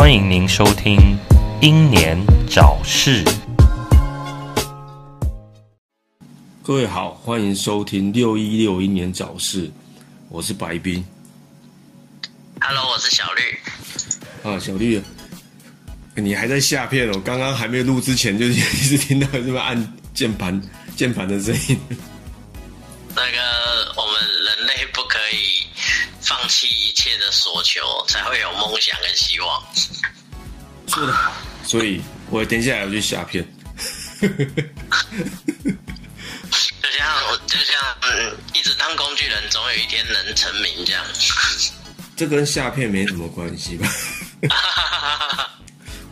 欢迎您收听《英年早逝》。各位好，欢迎收听六一六英年早逝，我是白冰 Hello，我是小绿。啊，小绿，你还在下片哦？刚刚还没录之前就一直听到这么按键盘键盘的声音。那个，放弃一切的所求，才会有梦想跟希望。是的好，所以我等一下要去下片。就像我，就像嗯，一直当工具人，总有一天能成名这样。这跟下片没什么关系吧？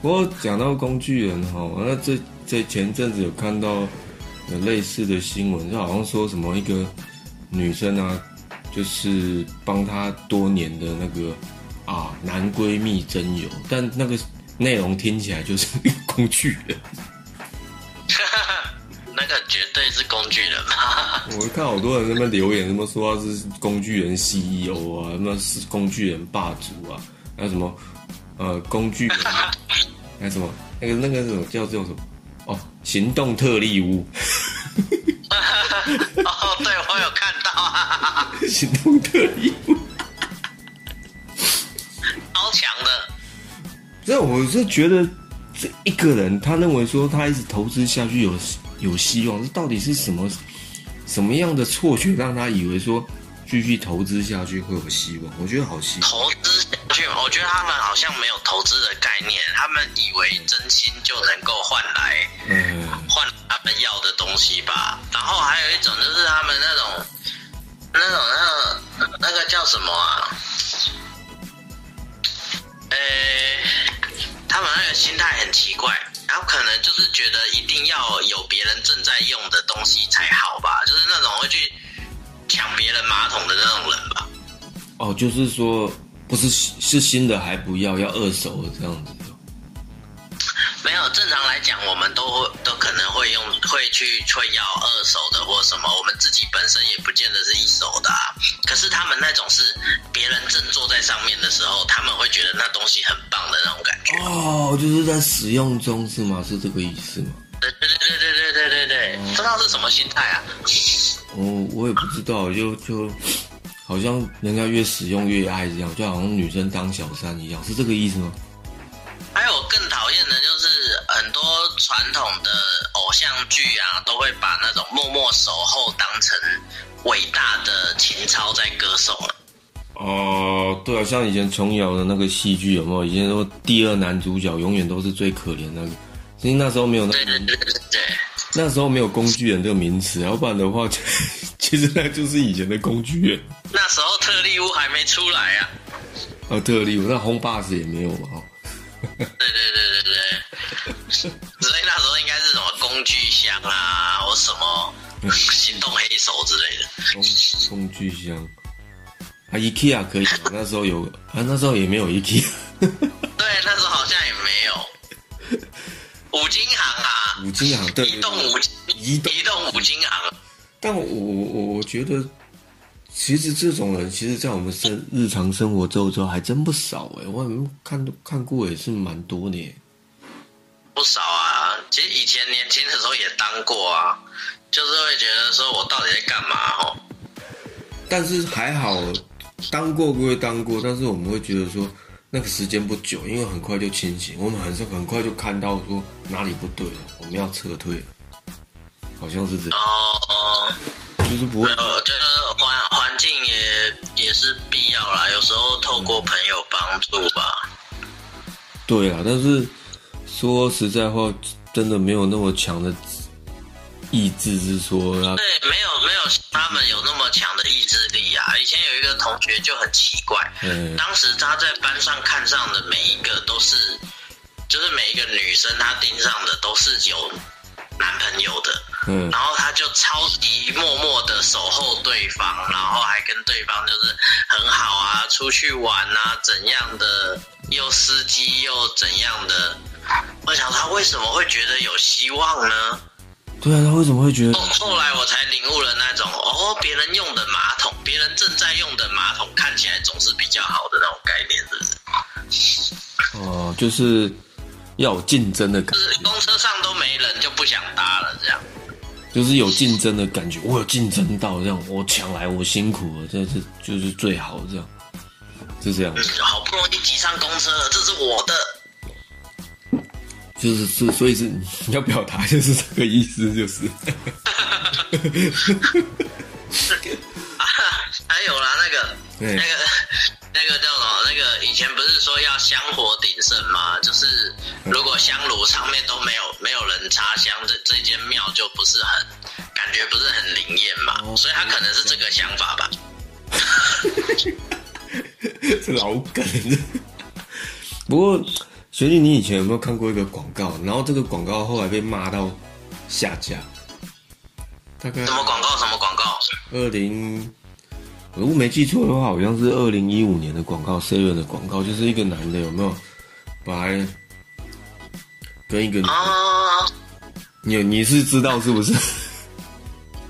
不过讲到工具人哈，那这这前阵子有看到有类似的新闻，就好像说什么一个女生啊，就是帮她多年的那个啊男闺蜜真友，但那个内容听起来就是 工具人。那个绝对是工具人嘛。我看好多人在那边留言，什么说他是工具人 CEO 啊，什么是工具人霸主啊，还有什么呃工具人，还有什么那个那个什么叫叫什么哦，行动特例屋，哦，对，我有看到啊，行动特异。超强的。这我是觉得这一个人，他认为说他一直投资下去有有希望，这到底是什么什么样的错觉让他以为说继续投资下去会有希望？我觉得好希望。投资下去，我觉得他们好像没有投资的概念，他们以为真心就能够换来嗯，换他们要的东西吧。然后还有一种就是他们那种那种那个那个叫什么啊？呃、他们那个心态很奇怪，他可能就是觉得一定要有别人正在用的东西才好吧，就是那种会去抢别人马桶的那种人吧。哦，就是说不是是新的还不要，要二手这样子。没有，正常来讲，我们都会都可能会用会去会要二手的或什么，我们自己本身也不见得是一手的、啊。可是他们那种是别人正坐在上面的时候，他们会觉得那东西很棒的那种感觉。哦，就是在使用中是吗？是这个意思吗？对对对对对对对对对，不知道是什么心态啊？哦，我也不知道，就就好像人家越使用越爱这样，就好像女生当小三一样，是这个意思吗？还有更讨厌的就是很多传统的偶像剧啊，都会把那种默默守候当成伟大的情操在歌颂啊。哦，对啊，像以前琼瑶的那个戏剧有没有？以前说第二男主角永远都是最可怜那个，其实那时候没有那对对对对对。那时候没有工具人这个名词，要不然的话，其实那就是以前的工具人。那时候特利屋还没出来啊。啊，特例，那红 boss 也没有嘛，哈。对对对对对，所以那时候应该是什么工具箱啊，或什么行动黑手之类的。工工具箱啊，IKEA 可以吗？那时候有啊，那时候也没有 IKEA。对，那时候好像也没有。五金行啊，五金行对，移动五移动移动五金行。但我我我我觉得，其实这种人，其实，在我们生日常生活周遭还真不少哎，我看看过也是蛮多的耶。不少啊，其实以前年轻的时候也当过啊，就是会觉得说我到底在干嘛哦。但是还好，当过归当过，但是我们会觉得说那个时间不久，因为很快就清醒，我们很很快就看到说哪里不对了，我们要撤退了，好像是这样，哦哦，就是不会我觉得环环境也也是必要啦，有时候透过朋友帮助吧。对啊，但是说实在话，真的没有那么强的意志，是说要对，没有没有他们有那么强的意志力啊。以前有一个同学就很奇怪，嗯当时他在班上看上的每一个都是，就是每一个女生他盯上的都是有男朋友的，嗯然后他就超级默默的守候对方，然后还跟对方就是很好啊，出去玩啊，怎样的，又司机又怎样的。我想他为什么会觉得有希望呢？对啊，他为什么会觉得后后来我才领悟了那种哦，别人用的马桶，别人正在用的马桶看起来总是比较好的那种概念，是不是？哦、就是要有竞争的感就是觉，公车上都没人就不想搭了，这样。就是有竞争的感觉，我有竞争到，这样我抢来，我辛苦了，这是就是最好这样，是这样，嗯，好不容易挤上公车了，这是我的。就是是，所以是你要表达就是这个意思，就是。啊，还有啦，那个对那个前不是说要香火鼎盛吗？就是如果香炉上面都没有没有人插香，这这间庙就不是很感觉不是很灵验嘛，哦所以他可能是这个想法吧。这老梗。不过，学弟，你以前有没有看过一个广告？然后这个广告后来被骂到下架，大概什么广告？什么广告？二零，如果没记错的话，好像是二零一五年的广告，seven 的广告，就是一个男的有没有本来跟一个女，啊，你你是知道是不是？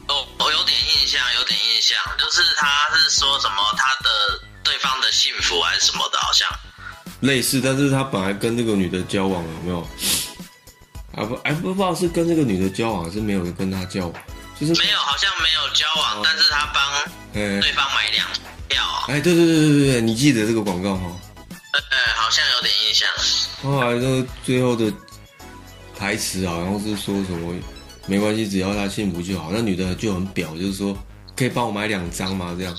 哦，我有点印象，有点印象，就是他是说什么他的对方的幸福还是什么的，好像。类似，但是他本来跟那个女的交往有没有？啊不，哎不不知道是跟这个女的交往，还是没有跟他交往，就是没有，好像没有交往，但是他帮哎对方买两票，哎，对对对对对对，你记得这个广告哈？呃，好像有点印象。后来就最后的台词好像是说什么，没关系，只要他幸福就好。那女的就很表，就是说可以帮我买两张吗？这样。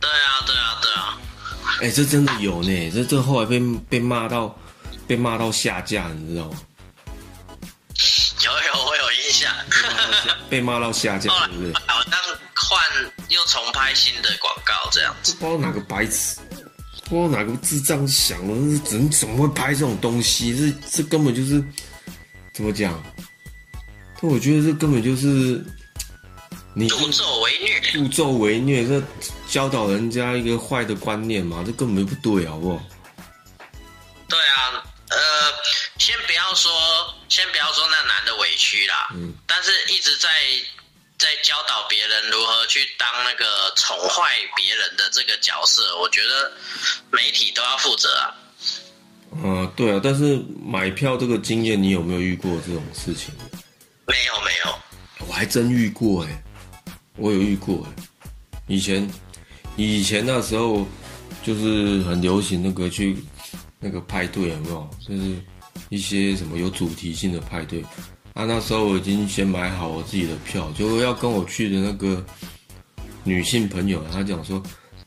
对啊，对啊，对啊。哎、这真的有呢，这这后来被被骂到被骂到下架，你知道吗？有有，我有印象。被骂到下架，后来对不对？好像换又重拍新的广告这样子。不知道哪个白痴，不知道哪个智障想的，怎么怎么会拍这种东西？这这根本就是怎么讲？但我觉得这根本就是你助纣为虐。助纣为虐，这教导人家一个坏的观念嘛，这根本就不对，好不好？但是一直在在教导别人如何去当那个宠坏别人的这个角色，我觉得媒体都要负责啊。嗯、对啊，但是买票这个经验，你有没有遇过这种事情？没有没有，我还真遇过哎、我有遇过哎、以前以前那时候就是很流行那个去那个派对有没有？就是一些什么有主题性的派对啊。那时候我已经先买好我自己的票，就要跟我去的那个女性朋友，她讲说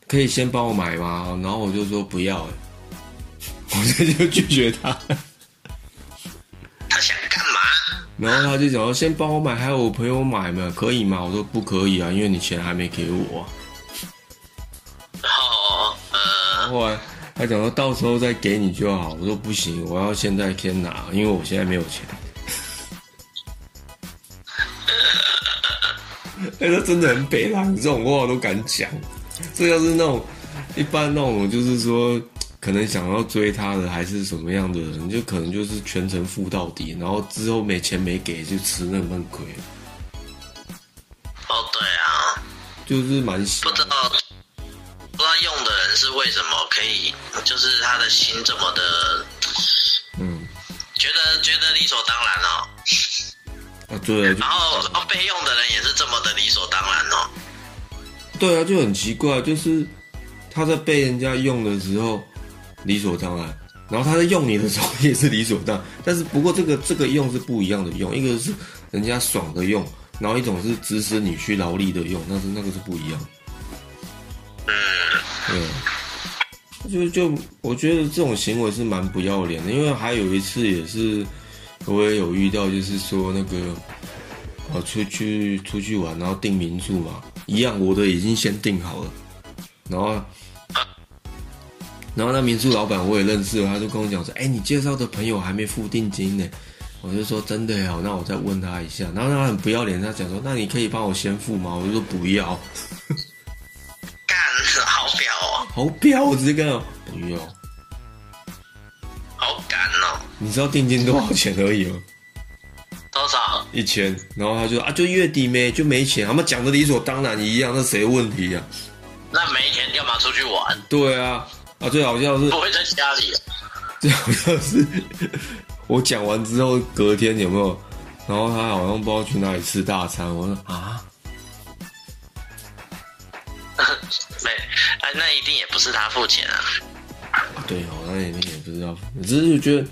可以先帮我买吗？然后我就说不要哎、我这就拒绝她。他想干嘛？然后他就讲说，先帮我买，还有我朋友买嘛，可以吗？我说不可以啊，因为你钱还没给我啊、然后呃，后来他讲说到时候再给你就好，我说不行，我要现在先拿，因为我现在没有钱。哎，他真的很北蓝，这种话都敢讲。这要是那种一般那种，就是说可能想要追他的，还是什么样的人，就可能就是全程付到底，然后之后没钱没给就吃那份亏，哦对啊，就是蛮瞎不知道不知道用的人是为什么可以，就是他的心这么的，嗯。觉得觉得理所当然哦。啊，对啊，然后然后被用的人也是这么的理所当然哦。对啊，就很奇怪，就是他在被人家用的时候理所当然，然后他在用你的时候也是理所当然，但是不过这个这个用是不一样的用，一个是人家爽的用，然后一种是指使你去劳力的用，但是那个是不一样。嗯，对，就就我觉得这种行为是蛮不要脸的，因为还有一次也是我也有遇到，就是说那个我出去出去玩，然后订民宿嘛，一样我的已经先订好了，然后然后那民宿老板我也认识了，他就跟我讲说，哎，你介绍的朋友还没付定金呢。我就说真的呀，那我再问他一下。然后他很不要脸，他讲说，那你可以帮我先付吗？我就说不要，干好表哦，好彪，我直接跟他不要。好干哦，你知道定金多少钱而已吗？多少？一千，然后他就啊，就月底没就没钱，他们讲的理所当然一样，那谁的问题呀、那没钱干嘛出去玩？对啊，啊，最好笑是不会在家里？最好像是 我讲完之后隔天有没有？然后他好像不知道去哪里吃大餐，我说啊，没，哎，那一定也不是他付钱啊。对哦，那一定也不知道，只是觉得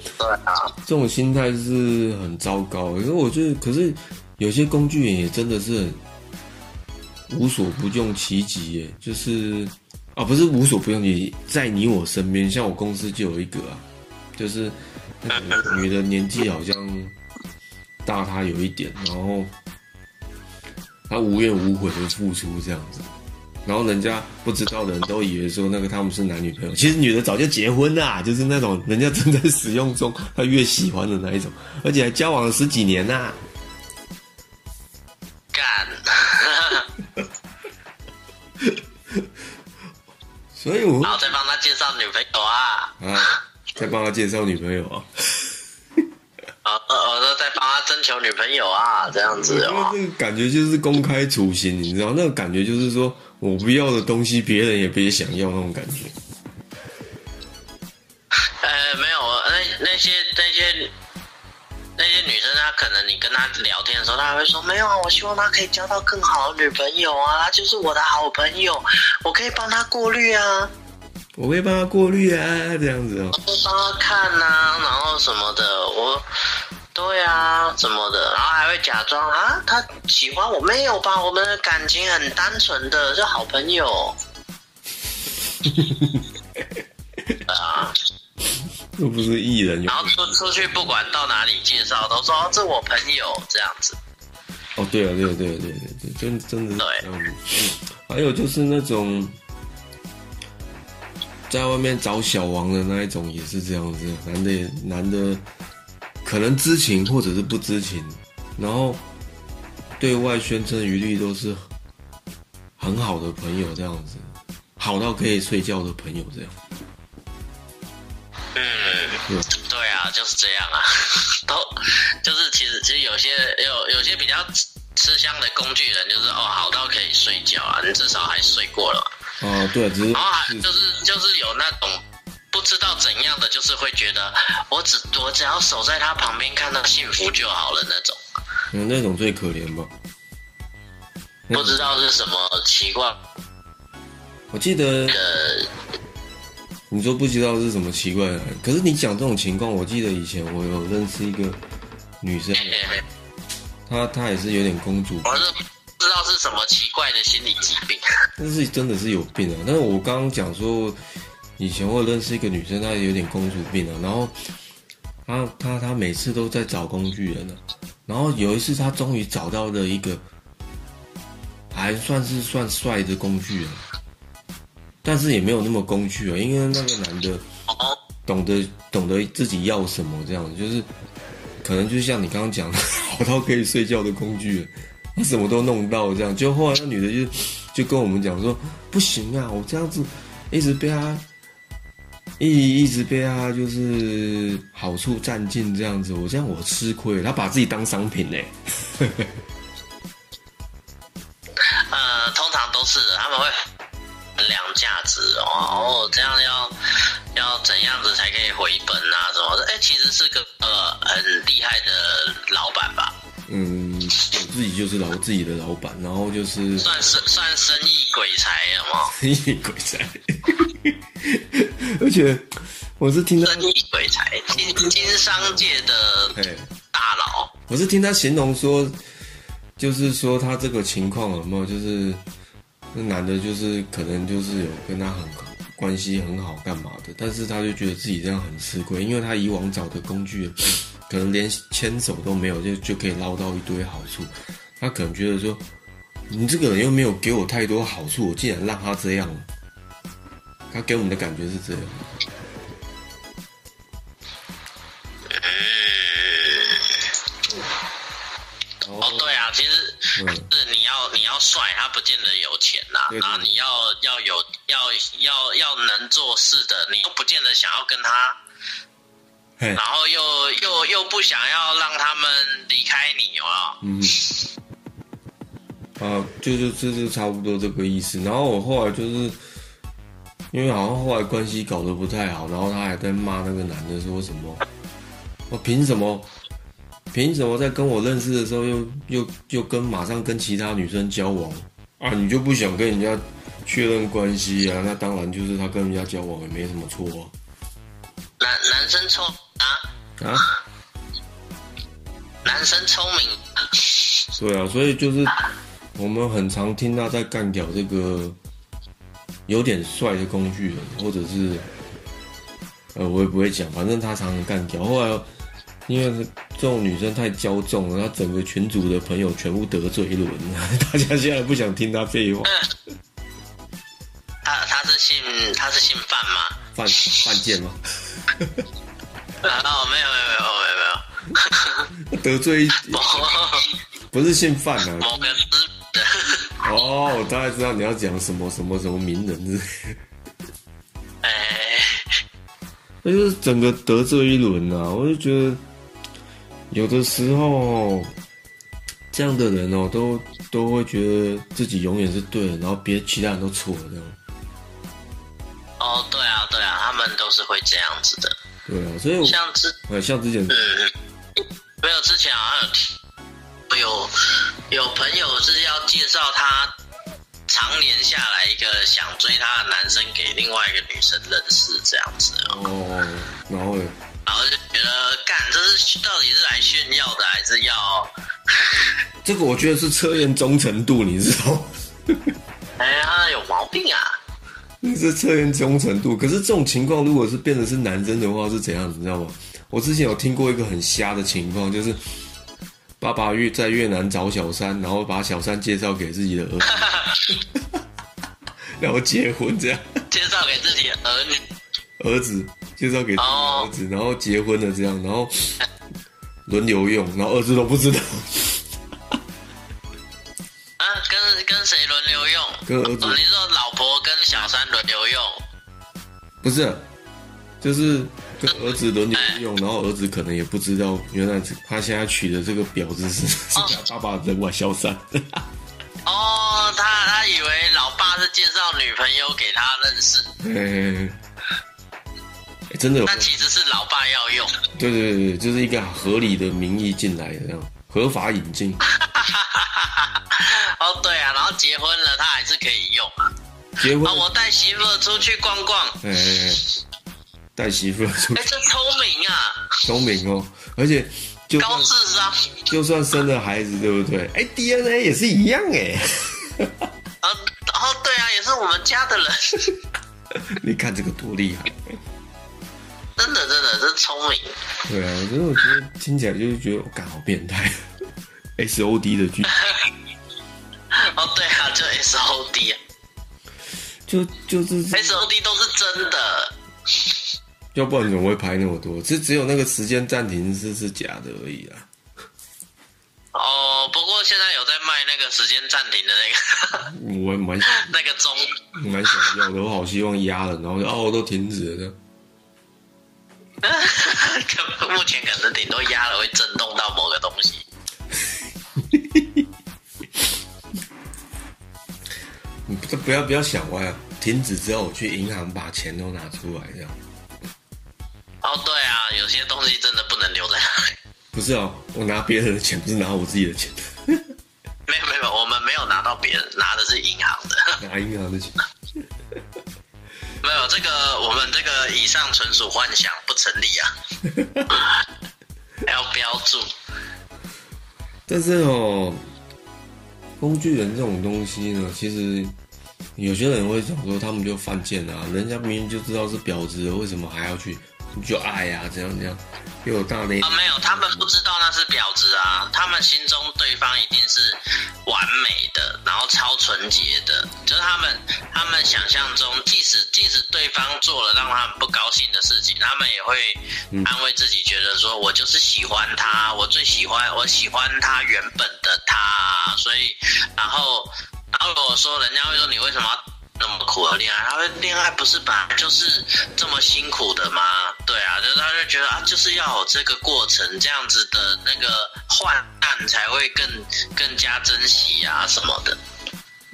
这种心态是很糟糕。可是我觉得，可是有些工具人也真的是很无所不用其极耶，就是啊，不是无所不用其极，在你我身边，像我公司就有一个啊，就是那个女的年纪好像大他有一点，然后她无怨无悔的付出这样子。然后人家不知道的人都以为说那个他们是男女朋友，其实女的早就结婚啦，就是那种人家正在使用中，她越喜欢的那一种，而且还交往了十几年呐、干，所以我然后再帮他介绍女朋友啊，啊，再帮他介绍女朋友啊，啊，我说再帮他征求女朋友啊，这样子哦。觉得。这个感觉就是公开处刑，你知道那个感觉就是说我不要的东西，别人也别想要那种感觉。呃，没有，那那些那些那些女生，她可能你跟她聊天的时候，她还会说没有啊，我希望她可以交到更好的女朋友啊，她就是我的好朋友，我可以帮她过滤啊，我可以帮他过滤啊，这样子哦。帮她看呐、然后什么的，我。对啊，什么的，然后还会假装啊，他喜欢我没有吧？我们的感情很单纯的，就好朋友。啊，又不是艺人，然后出出去不管到哪里介绍，都说、哦、这我朋友这样子。哦，对啊，对啊，对啊，对啊对啊，真真的是对这样子。嗯，还有就是那种在外面找小王的那一种，也是这样子。男的也男的可能知情或者是不知情，然后对外宣称余律都是很好的朋友这样子，好到可以睡觉的朋友这样。嗯，对啊，就是这样啊，都就是其实其实有些有有些比较吃吃香的工具人，就是哦好到可以睡觉啊，你至少还睡过了嘛。啊，对啊，只是然后还就是就是有那种不知道怎样的，就是会觉得我只我只要守在他旁边看到幸福就好了那种，嗯那种最可怜吧。不知道是什么奇怪我记得的你说不知道是什么奇怪的，可是你讲这种情况，我记得以前我有认识一个女生，嘿嘿嘿她她也是有点公主病，我是不知道是什么奇怪的心理疾病。但是真的是有病啊。但是我刚刚讲说，以前我认识一个女生，她有点公主病啊，然后她她她每次都在找工具人啊，然后有一次她终于找到了一个还算是算帅的工具人，但是也没有那么工具啊，因为那个男的。懂得懂得自己要什么，这样子就是可能就像你刚刚讲的，好到可以睡觉的工具了，他什么都弄到这样。就后来那女的就就跟我们讲说，不行啊，我这样子一直被他一一直被他就是好处占尽这样子，我这样我吃亏，他把自己当商品呢、呃，通常都是，他们会衡量价值哦，哦，这样要要怎样子才可以回本啊什么的？哎，其实是个呃很厉害的老板吧，嗯，我自己就是老自己的老板，然后就是算是算生意鬼才有没有？生意鬼才，而且我是听他，生意鬼才，经经商界的哎。大佬。我是听他形容说，就是说他这个情况有没有，就是那男的，就是可能就是有跟他很关系很好干嘛的，但是他就觉得自己这样很吃亏，因为他以往找的工具，可能连牵手都没有，就就可以捞到一堆好处，他可能觉得说，你这个人又没有给我太多好处，我竟然让他这样，他给我们的感觉是这样。哦，对啊，其实嗯是你要你要帅，他不见得有钱呐、对对然后你要要有要要要能做事的，你又不见得想要跟他，然后又又又不想要让他们离开你，有没有？嗯，啊，就就这就差不多这个意思。然后我后来就是因为好像后来关系搞得不太好，然后他还在骂那个男的说什么，我凭什么？凭什么在跟我认识的时候又又又跟马上跟其他女生交往啊？你就不想跟人家确认关系啊？那当然就是他跟人家交往也没什么错啊。男男生聪啊啊，男生聪明，对啊，所以就是我们很常听他在干掉这个有点帅的工具人，或者是呃，我也不会讲，反正他常常干掉。后来因为这种女生太骄纵了，他整个群组的朋友全部得罪一轮，大家现在不想听他废话。他他是姓他是姓范吗？范范贱吗？哦，没有没有没有没有没有，得罪一 不是姓范啊？哦，我大概知道你要讲什么什么什么名人之类的。哎，那就是整个得罪一轮啊！我就觉得有的时候这样的人哦，都都会觉得自己永远是对的，然后别其他人都错了这样。哦，对啊对啊，他们都是会这样子的，对啊，所以我像之呃像之前嗯，没有之前好像有提有有朋友是要介绍他常年下来一个想追他的男生给另外一个女生认识这样子哦，哦，然后呢，然后就觉得干这是到底是来炫耀的还是要？这个我觉得是测验忠诚度，你知道？哎呀，有毛病啊！那是测验忠诚度。可是这种情况，如果是变成是男生的话，是怎样子？你知道吗？我之前有听过一个很瞎的情况，就是爸爸越在越南找小三，然后把小三介绍给自己的儿子，然后结婚这样，介绍给自己的儿女，儿子介绍给自己的儿子，然后结婚了这样，然后轮流用，然后儿子都不知道，啊，跟跟谁轮流用？跟儿子。哦，你说老婆跟小三轮流用？不是，就是跟儿子轮流用，然后儿子可能也不知道，原来他现在娶的这个婊子是是他爸爸的外小三。哦，他他以为老爸是介绍女朋友给他认识，真的有，但其实是老爸要用。对对对，就是一个合理的名义进来的这样，合法引进，哦，对啊，然后结婚了，他还是可以用啊。结婚啊，，我带媳妇出去逛逛，哎，带媳妇哎，这聪明啊，聪明哦，而且就高智商。就算生了孩子，对不对？哎，DNA 也是一样哎，啊，哦，对啊，也是我们家的人，你看这个多厉害。真的真的是聪明。对啊，所以我觉得听起来就是觉得我干好变态，S O D 的剧，哦，对啊，就 S O D 啊就就是，，S O D 都是真的。要不然怎么会拍那么多？只只有那个时间暂停是是假的而已啦。哦，不过现在有在卖那个时间暂停的那个我蛮 那个钟，蛮想要的，我好希望压了，然后就哦都停止了这样。可 目前可能顶多压了会震动到某个东西。你 不不要不要想歪啊！停止之后，我去银行把钱都拿出来，这样哦，对啊，有些东西真的不能留在那里。不是哦，我拿别人的钱，不是拿我自己的钱，没有没有，我们没有拿到别人，拿的是银行的。拿银行的钱。没有这个，我们这个以上纯属幻想，不成立啊。要标注。但是哦，工具人这种东西呢，其实有些人会想说，他们就犯贱啊，人家明明就知道是婊子了，为什么还要去就爱呀、啊？怎样怎样，又有大内啊，没有，他们不知道那是婊子啊，他们心中对方一定是完美的，然后超纯洁的，就是他们他们想象中，即使即使对方做了让他们不高兴的事情，他们也会安慰自己，觉得说我就是喜欢他，我最喜欢我喜欢他原本的他，所以然后然后如果说人家会说你为什么要那么苦的恋爱，他会恋爱不是本来就是这么辛苦的吗？对啊，就是他就觉得啊，就是要有这个过程，这样子的那个患难才会更更加珍惜啊什么的。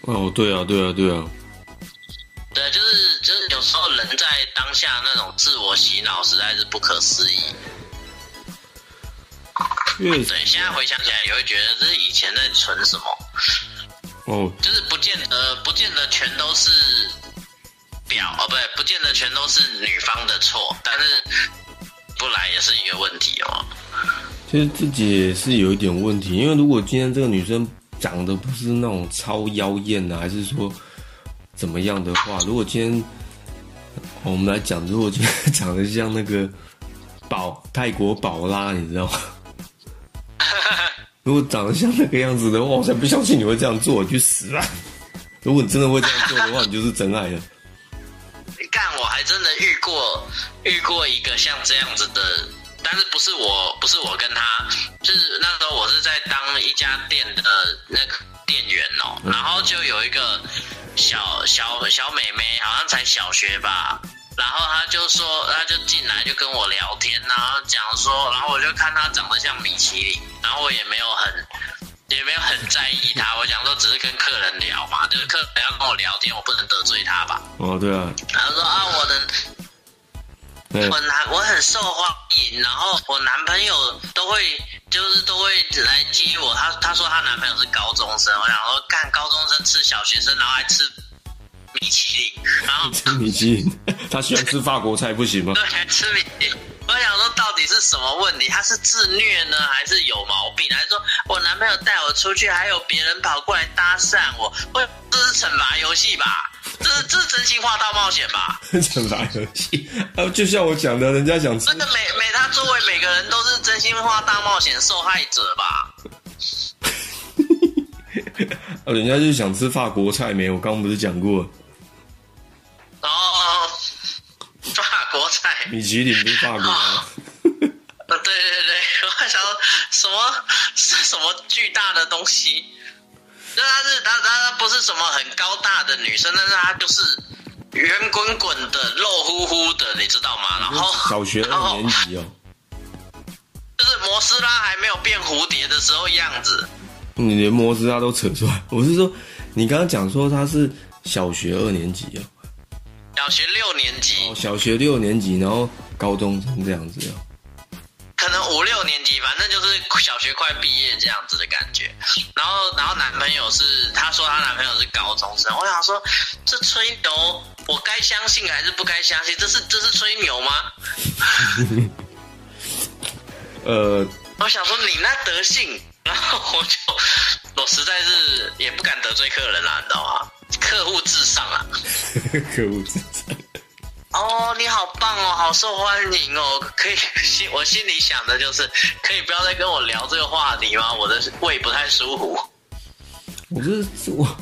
哦，对啊，对啊，对啊，对，就是就是有时候人在当下那种自我洗脑实在是不可思议。对，现在回想起来也会觉得这是以前在存什么，哦，就是不见得不见得全都是表哦，不对，不见得全都是女方的错，但是不来也是一个问题哦。其实自己也是有一点问题，因为如果今天这个女生长得不是那种超妖艳啊，还是说怎么样的话，如果今天、哦我们来讲，如果今天长得像那个宝泰国宝拉，你知道吗？如果长得像那个样子的话，我才不相信你会这样做，你去死啊！如果你真的会这样做的话，你就是真爱了。干，我还真的遇过遇过一个像这样子的，但是不是我，不是我跟他，就是那时候我是在当一家店的那个店员哦，然后就有一个小小小妹妹，好像才小学吧。然后他就说，他就进来就跟我聊天，然后讲说，然后我就看他长得像米其林，然后我也没有很也没有很在意他，我想说只是跟客人聊嘛，就是客人要跟我聊天，我不能得罪他吧。哦，对啊，然后说啊，我能我男我很受欢迎，然后我男朋友都会就是都会来接我。她她说她男朋友是高中生，我想说干高中生吃小学生，然后还吃米其林，然后吃 米其林，他喜欢吃法国菜不行吗？对吃米其林。我想说，到底是什么问题？他是自虐呢，还是有毛病？还是说我男朋友带我出去，还有别人跑过来搭讪我？我这是惩罚游戏吧？这是 这是真心话大冒险吧？惩罚游戏啊，就像我讲的，人家想吃真的每每他周围每个人都是真心话大冒险受害者吧？啊，人家就想吃法国菜没？我刚刚不是讲过，然后法国菜，米其林不是法国对对对，我还想说什么是 什么巨大的东西？那她是她她她不是什么很高大的女生，但是她就是圆滚滚的、肉乎乎的，你知道吗？然后小学二年级哦，就是摩斯拉还没有变蝴蝶的时候样子。你连摩斯拉都扯出来。我是说，你刚刚讲说她是小学二年级哦，小学六年级哦，，小学六年级，然后高中生这样子哦。可能五六年级，反正就是小学快毕业这样子的感觉。然后，然后男朋友是，她说她男朋友是高中生。我想说，这吹牛，我该相信还是不该相信？这是这是吹牛吗？呃，我想说你那德性，然后我就我实在是也不敢得罪客人啦，你知道吗？客户至上啊！客户至上哦，你好棒哦，好受欢迎哦，可以心我心里想的就是，可以不要再跟我聊这个话题吗？我的胃不太舒服。我这我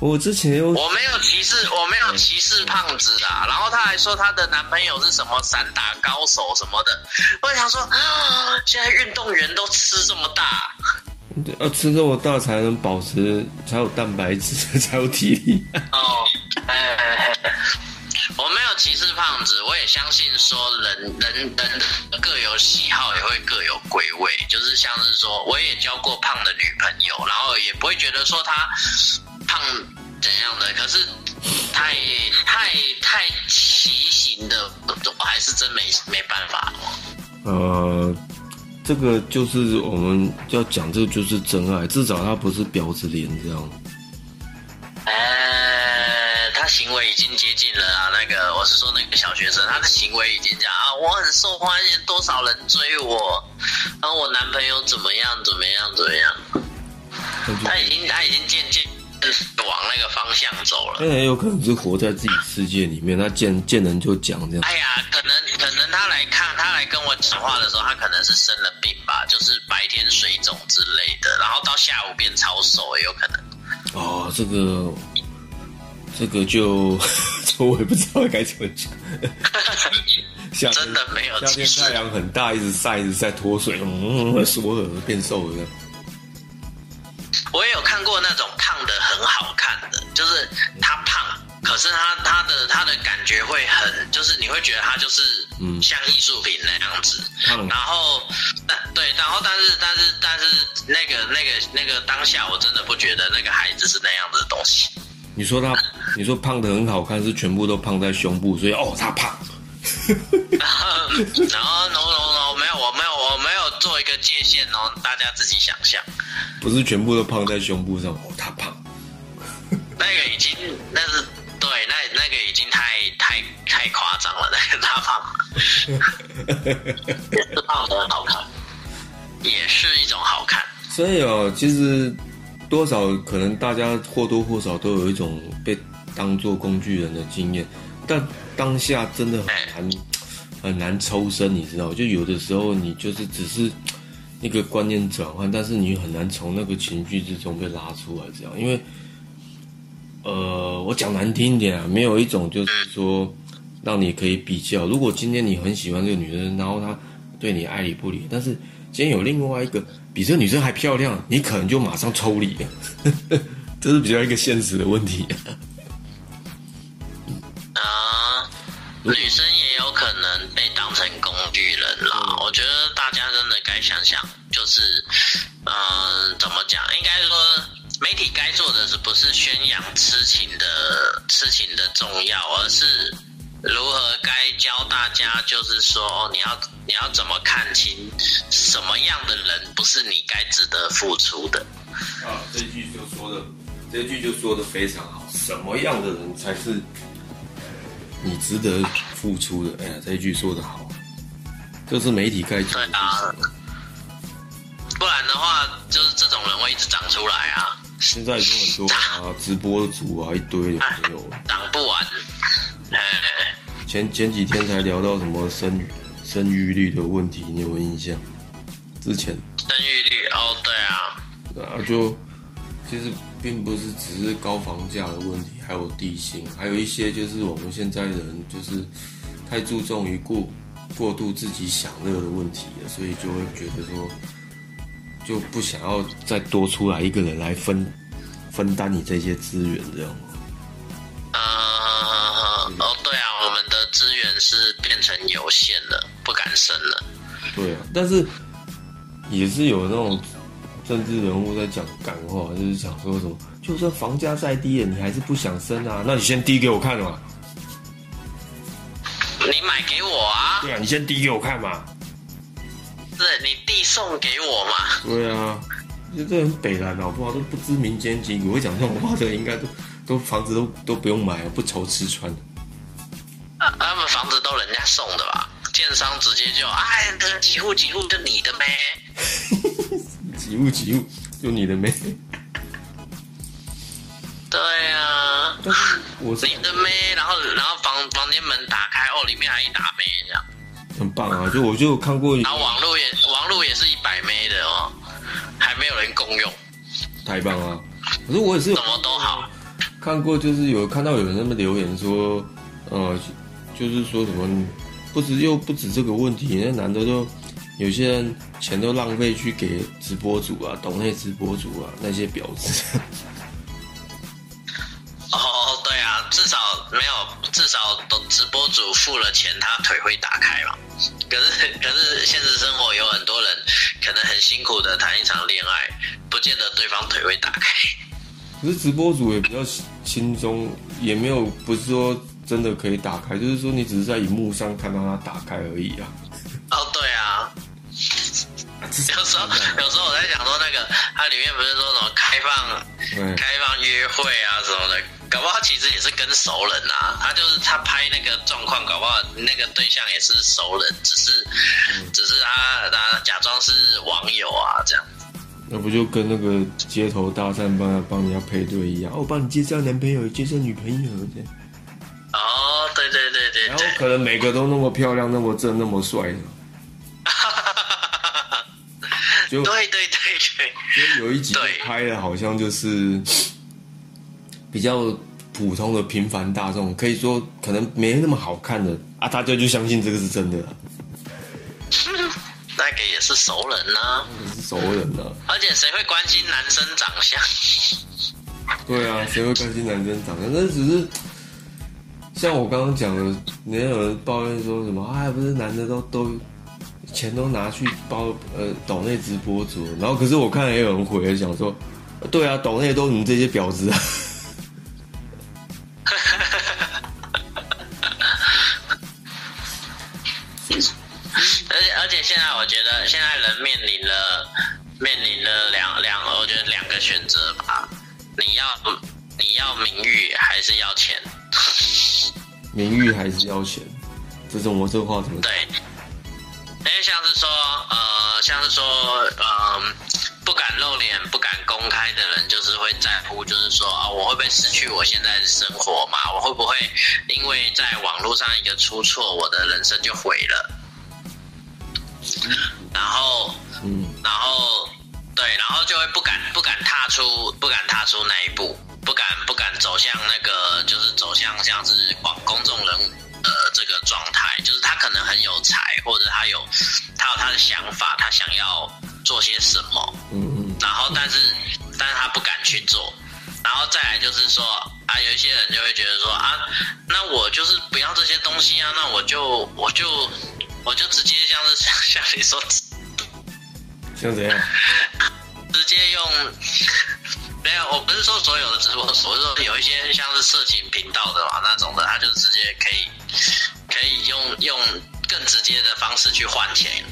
我之前有我没有歧视，我没有歧视胖子啊。然后她还说她的男朋友是什么散打高手什么的。我想说啊，现在运动员都吃这么大，要吃这么大才能保持，才有蛋白质，才有体力。哦，哎，我没有歧视胖子，我也相信说人人人各有喜好，也会各有归位。就是像是说，我也交过胖的女朋友，然后也不会觉得说她胖怎样的，可是太太太畸形的，我还是真没没办法。呃，这个就是我们要讲，这个就是真爱，至少他不是婊子脸这样。呃，他行为已经接近了啊。那个我是说那个小学生，他的行为已经讲啊，我很受欢迎，多少人追我，然后我男朋友怎么样怎么样怎么样，他已经他已经渐渐往那个方向走了。那很有可能是活在自己世界里面，他见见人就讲这样。哎呀，可能可能他来看他来跟我讲话的时候，他可能是生了病吧，就是白天水肿之类的，然后到下午变超瘦也有可能。哦，这个这个就 这我也不知道该怎么讲。夏天真的没有太阳很大，一直晒，一直晒脱水，嗯，缩了变瘦了这样。我也有看过那种胖的很好看的，就是他胖，可是他他的他的感觉会很，就是你会觉得他就是嗯像艺术品那样子。嗯然后，但对，然后但是但是但是那个那个那个当下，我真的不觉得那个孩子是那样子的东西。你说他你说胖的很好看，是全部都胖在胸部，所以哦，他胖。然后有我没有做一个界限哦，大家自己想象。不是全部都胖在胸部上，哦，他胖。那个已经那是对，那那个已经太太太夸张了，那个他胖，也是胖的好看，也是一种好看。所以哦，其实多少可能大家或多或少都有一种被当做工具人的经验，但当下真的很难很难抽身，你知道？就有的时候你就是只是那个观念转换，但是你很难从那个情绪之中被拉出来，这样，因为呃，我讲难听一点啊，没有一种就是说让你可以比较。如果今天你很喜欢这个女生，然后她对你爱理不理，但是今天有另外一个比这个女生还漂亮，你可能就马上抽离了，这是比较一个现实的问题。啊，女生也有可能被当成工具人啦。我觉得大家真的该想想，就是，嗯、怎么讲？应该说，媒体该做的是不是宣扬痴情的痴情的重要，而是如何该教大家，就是说，哦，你要你要怎么看清什么样的人不是你该值得付出的。啊，这句就说的，这句就说的非常好。什么样的人才是你值得付出的？哎呀，这一句说的好，这是媒体该做的对啊。不然的话，就是这种人会一直长出来啊，现在已经很多啊，直播主啊，一堆的朋友。长不完。哎，前前几天才聊到什么生生育率的问题，你有没有印象？之前生育率哦，对啊，啊，就其实并不是只是高房价的问题，还有地形，还有一些就是我们现在人就是太注重于过过度自己享乐的问题了，所以就会觉得说就不想要再多出来一个人来分分担你这些资源，这样。呃，哦，对啊，我们的资源是变成有限了，不敢生了。对啊，但是也是有那种政治人物在讲感话，就是想说什么，就算房价再低了，你还是不想生啊？那你先低给我看嘛。你买给我啊，对啊，你先低给我看嘛。是你递送给我嘛？对啊，就这很北蓝好不好？都不知民间疾苦，会讲这种话的人应该都都房子都都不用买，不愁吃穿。啊，他们房子都人家送的吧？建商直接就哎，这几户几户就你的呗。几物几物，就你的妹。对啊，我是你的妹，然后然后房房间门打开，哦，里面还一打妹这样，很棒啊，就我就看过然后网络也网络也是一百妹的哦，还没有人共用，太棒啊！可是我也是有什么都好。看过，就是有看到有人那么留言说，呃，就是说什么不止又不止这个问题，那男的都有些人钱都浪费去给直播主啊、懂内直播主啊那些婊子。哦，对啊，至少没有，至少都直播主付了钱，他腿会打开嘛。可是可是现实生活有很多人可能很辛苦的谈一场恋爱，不见得对方腿会打开。可是直播主也比较轻松，也没有不是说真的可以打开，就是说你只是在荧幕上看到它打开而已啊。哦，对啊，有时候 有时候我在想说那个它里面不是说什么开放对开放约会啊什么的，搞不好其实也是跟熟人啊。他就是他拍那个状况，搞不好那个对象也是熟人，只是、只是他他假装是网友啊这样。那不就跟那个街头大战帮帮人家配对一样？哦我帮你介绍男朋友，介绍女朋友这样。哦，对对对对然后，可能每个都那么漂亮、那么正、那么帅的，就对对对对，就有一集对拍的好像就是比较普通的平凡大众，可以说可能没那么好看的啊，大家就相信这个是真的了，那个也是熟人呢、是熟人啊。而且谁会关心男生长相？对啊，谁会关心男生长相？那只是像我刚刚讲的，人家有人抱怨说什么，哎，不是男的都都钱都拿去包呃岛内直播组，然后可是我看也有人回想说，对啊，岛内都你们这些婊子啊。而且而且现在我觉得现在人面临了面临了两两，我觉得两个选择吧，你要你要名誉还是要钱？名誉还是要钱？这种我这话怎么？对。像是说嗯。不敢露脸、不敢公开的人，就是会在乎，就是说啊，我会不会失去我现在的生活嘛？我会不会因为在网络上一个出错，我的人生就毁了？然后，嗯，然后，对，然后就会不敢、不敢踏出、不敢踏出那一步，不敢、不敢走向那个，就是走向像是广公众人物才，或者他有他有他的想法，他想要。做些什么？嗯嗯，然后但是但是他不敢去做，然后再来就是说啊，有一些人就会觉得说啊，那我就是不要这些东西啊，那我就我就我就直接像是 像像你说，像怎样？直接用没有，我不是说所有的直播，我是说有一些像是色情频道的嘛那种的，他就直接可以可以用用更直接的方式去换钱。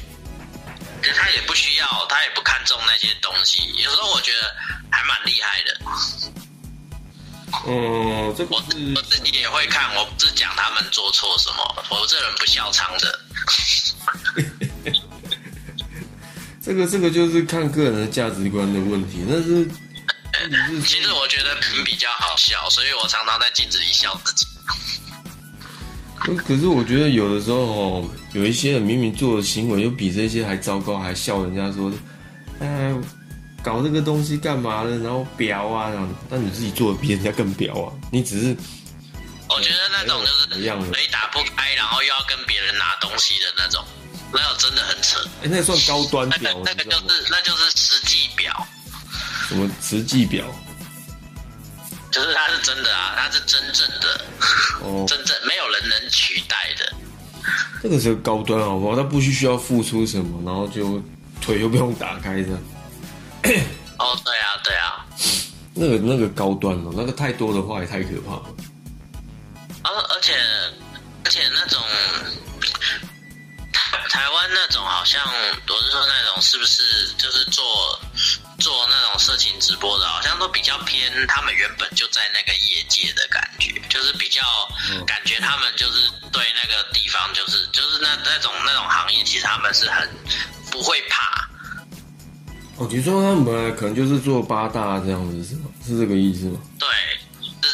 他也不需要，他也不看重那些东西。有时候我觉得还蛮厉害的。嗯，这我我自己也会看，我不是讲他们做错什么，我这人不笑场的。这个这个就是看个人的价值观的问题，但是 其实我觉得平比较好笑，所以我常常在镜子里笑自己。可是我觉得有的时候哦，有一些人明明做的行为又比这些还糟糕，还笑人家说，哎，搞这个东西干嘛呢？然后表啊，但你自己做的比人家更表啊！你只是，我觉得那种就是雷打不开，然后又要跟别人拿东西的那种，那种真的很扯。哎，那算高端表？那个就是那就是实际表。什么实际表？就是它是真的啊，它是真正的，哦，真正没有人能取代的。这个是高端好不好？它不需需要付出什么，然后就腿又不用打开的。哦，对啊，对啊。那个那个高端了，那个太多的话也太可怕了。而而且而且那种。台湾那种好像，我是说那种是不是就是做做那种色情直播的，好像都比较偏他们原本就在那个业界的感觉，就是比较感觉他们就是对那个地方就是就是那那种那种行业，其实他们是很不会怕。哦，你说他们本来可能就是做八大这样子是吗？是这个意思吗？对。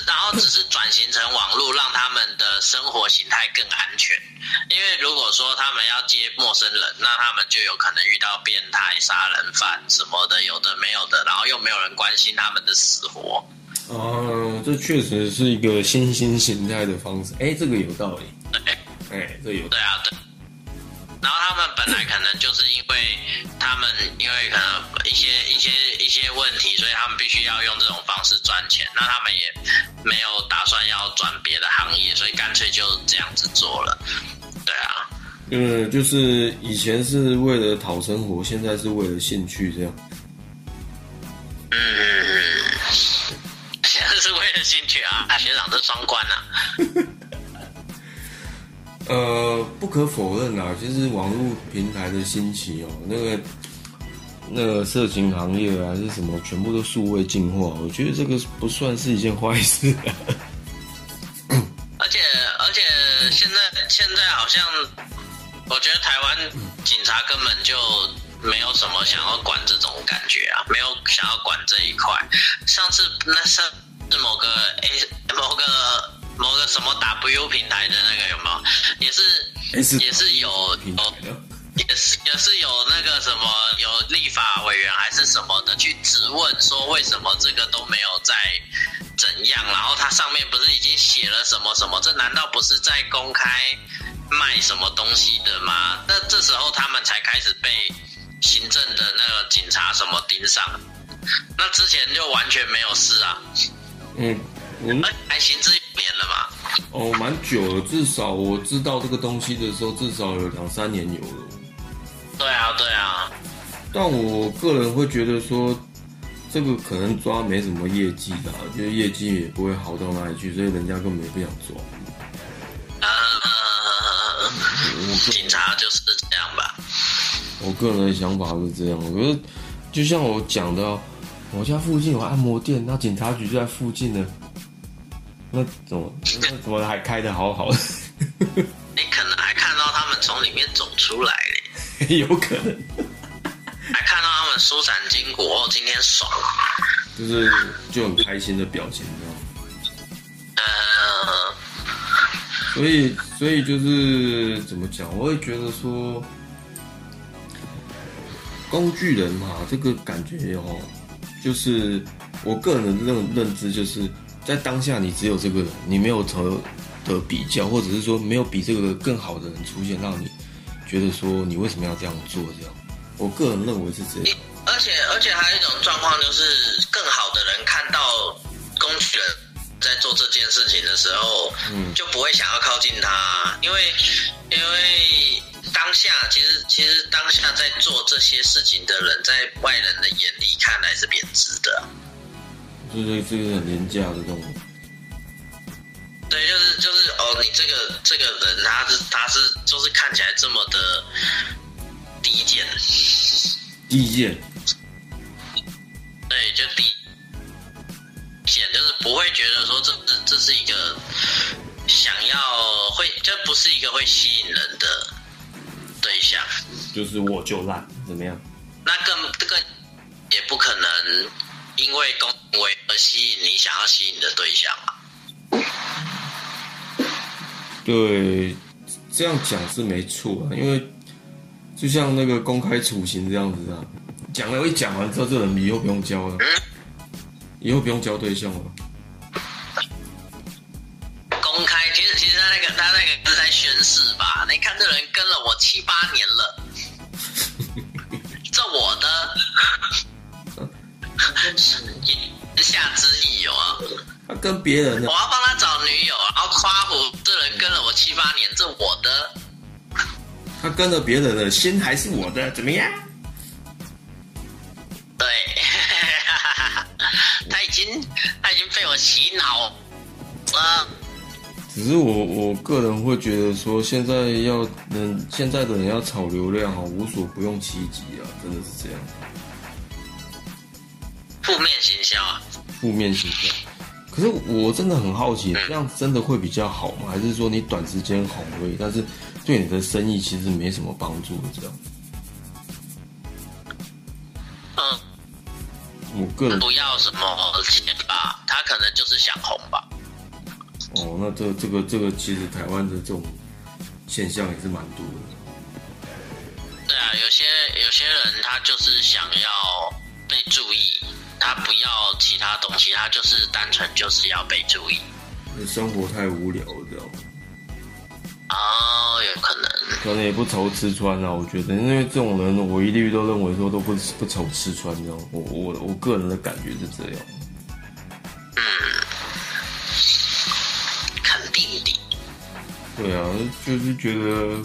然后只是转型成网络，让他们的生活形态更安全。因为如果说他们要接陌生人，那他们就有可能遇到变态、杀人犯什么的，有的没有的，然后又没有人关心他们的死活。哦，这确实是一个新兴形态的方式。哎，这个有道理。对，哎，这有。对啊，对。然后他们本来可能就是因为他们因为可能一些一些一些问题，所以他们必须要用这种方式赚钱。那他们也没有打算要转别的行业，所以干脆就这样子做了。对啊，嗯，就是以前是为了讨生活，现在是为了兴趣这样。嗯，现在是为了兴趣啊，学长这双关啊。呃，不可否认啊，其实网络平台的兴起哦，那个那个色情行业还是什么，全部都数位进化，我觉得这个不算是一件坏事。而且而且现在现在好像，我觉得台湾警察根本就没有什么想要管这种感觉啊，没有想要管这一块。上次那上是某个 A 某个。某个什么 W 平台的那个有没有？也是也是有有，也是也是有那个什么有立法委员还是什么的去质问说为什么这个都没有在怎样？然后它上面不是已经写了什么什么？这难道不是在公开卖什么东西的吗？那这时候他们才开始被行政的那个警察什么盯上，那之前就完全没有事啊。嗯。嗯，还行之有年了吧？哦，蛮久了，至少我知道这个东西的时候，至少有两三年有了。对啊，对啊。但我个人会觉得说，这个可能抓没什么业绩的，就是业绩也不会好到哪里去，所以人家根本也不想抓。呃，警察就是这样吧。我个人的想法是这样，我觉得就像我讲的哦，我家附近有按摩店，那警察局就在附近呢，那怎么那怎么还开的好好的？你可能还看到他们从里面走出来嘞，有可能，还看到他们舒展筋骨哦，今天爽。就是就很开心的表情，你知道吗？呃，所以，所以就是怎么讲？我会觉得说，工具人嘛，这个感觉哦，就是我个人的认认知，就是在当下你只有这个人，你没有和的比较，或者是说没有比这个更好的人出现，让你觉得说你为什么要这样做？这样，我个人认为是这样。而且而且还有一种状况，就是更好的人看到工具人在做这件事情的时候，嗯就不会想要靠近他，因为因为当下其实其实当下在做这些事情的人，在外人的眼里看来是贬值的。就是这个很廉价的这种，对，就是就是哦，你这个这个人他是他是就是看起来这么的低贱，低贱，对，就低贱，就是不会觉得说这这这是一个想要会，这不是一个会吸引人的对象，就是我就烂，怎么样？那更这个也不可能因为恭维而吸引你想要吸引的对象嘛。对，这样讲是没错啊，因为就像那个公开处刑这样子啊，讲了一讲完之后，这人以后不用交了，以后不用交对象了。公开，其实其实他那个他那个是在宣誓吧？你看这人跟了我七八年了，这我的，言下之意有啊，他跟别人呢我，要帮他找女友，然后夸我这人跟了我七八年，这我的，他跟了别人的心还是我的，怎么样？对，他已经他已经被我洗脑了。只是我我个人会觉得说，现在要人现在的人要炒流量哈，无所不用其极啊，真的是这样，负面行销啊，负面形象。可是我真的很好奇，这样真的会比较好吗？还是说你短时间红而已，但是对你的生意其实没什么帮助的？这样，嗯，我个人不要什么钱吧，他可能就是想红吧。哦，那这这个这个其实台湾的这种现象也是蛮多的。对啊，有些有些人他就是想要被注意，他不要其他东西，他就是单纯就是要被注意。生活太无聊了，知道吗？哦，有可能。可能也不愁吃穿啊，我觉得，因为这种人，我一律都认为说都不不愁吃穿，这样，我我我个人的感觉是这样。嗯肯定的。对啊，就是觉得